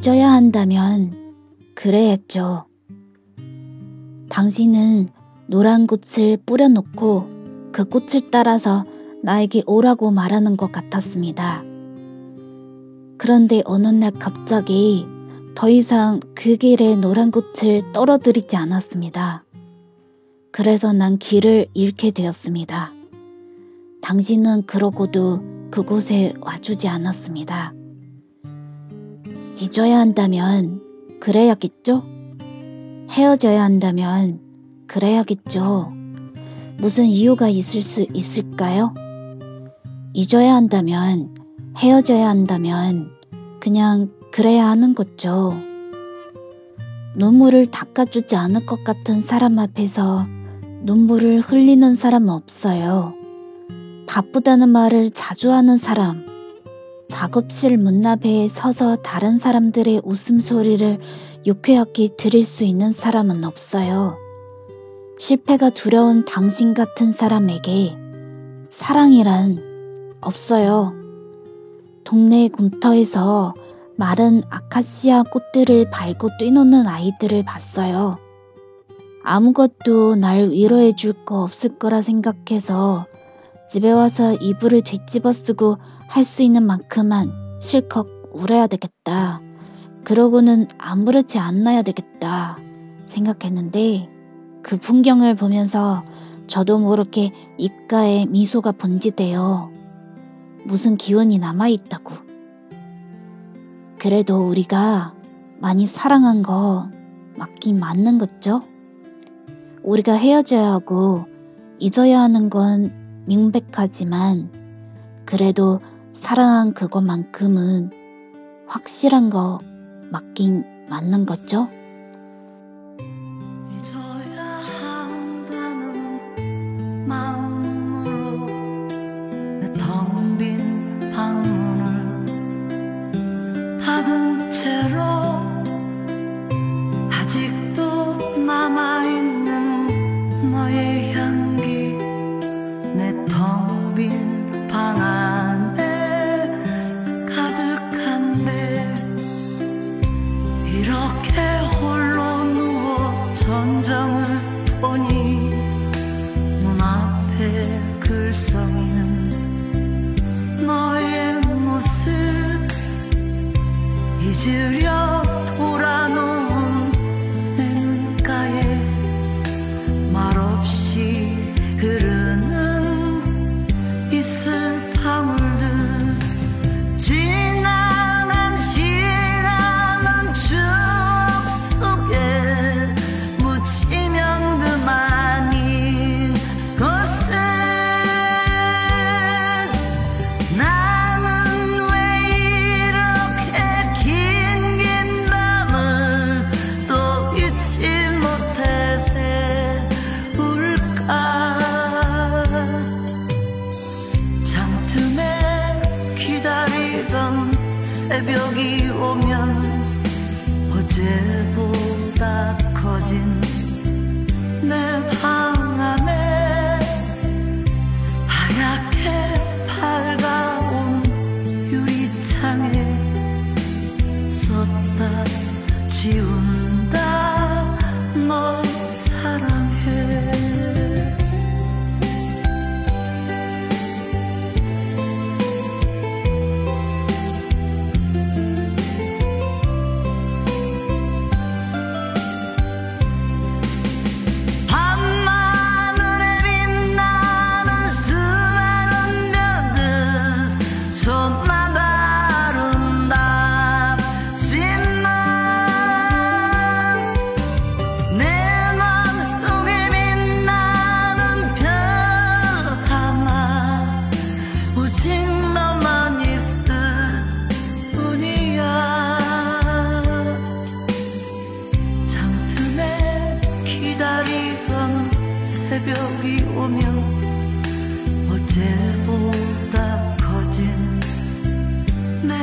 잊어야 한다면 그래야죠. 당신은 노란 꽃을 뿌려놓고 그 꽃을 따라서 나에게 오라고 말하는 것 같았습니다. 그런데 어느 날 갑자기 더 이상 그 길에 노란 꽃을 떨어뜨리지 않았습니다. 그래서 난 길을 잃게 되었습니다. 당신은 그러고도 그곳에 와주지 않았습니다. 잊어야 한다면 그래야겠죠? 헤어져야 한다면 그래야겠죠. 무슨 이유가 있을 수 있을까요? 잊어야 한다면 헤어져야 한다면 그냥 그래야 하는 거죠. 눈물을 닦아주지 않을 것 같은 사람 앞에서 눈물을 흘리는 사람은 없어요. 바쁘다는 말을 자주 하는 사람, 작업실 문 앞에 서서 다른 사람들의 웃음소리를 유쾌하게 들을 수 있는 사람은 없어요. 실패가 두려운 당신 같은 사람에게 사랑이란 없어요. 동네 곰터에서 마른 아카시아 꽃들을 밟고 뛰노는 아이들을 봤어요. 아무것도 날 위로해 줄 거 없을 거라 생각해서 집에 와서 이불을 뒤집어 쓰고 할 수 있는 만큼만 실컷 울어야 되겠다. 그러고는 아무렇지 않아야 되겠다 생각했는데 그 풍경을 보면서 저도 모르게 입가에 미소가 번지대요. 무슨 기운이 남아있다고. 그래도 우리가 많이 사랑한 거 맞긴 맞는 거죠? 우리가 헤어져야 하고 잊어야 하는 건 명백하지만 그래도 사랑한 그것만큼은 확실한 거 맞긴 맞는 거죠? 寂寥。 지던 새벽이 오면 어제보다 커진 내 밤. 여기 오면 어제보다 커진 내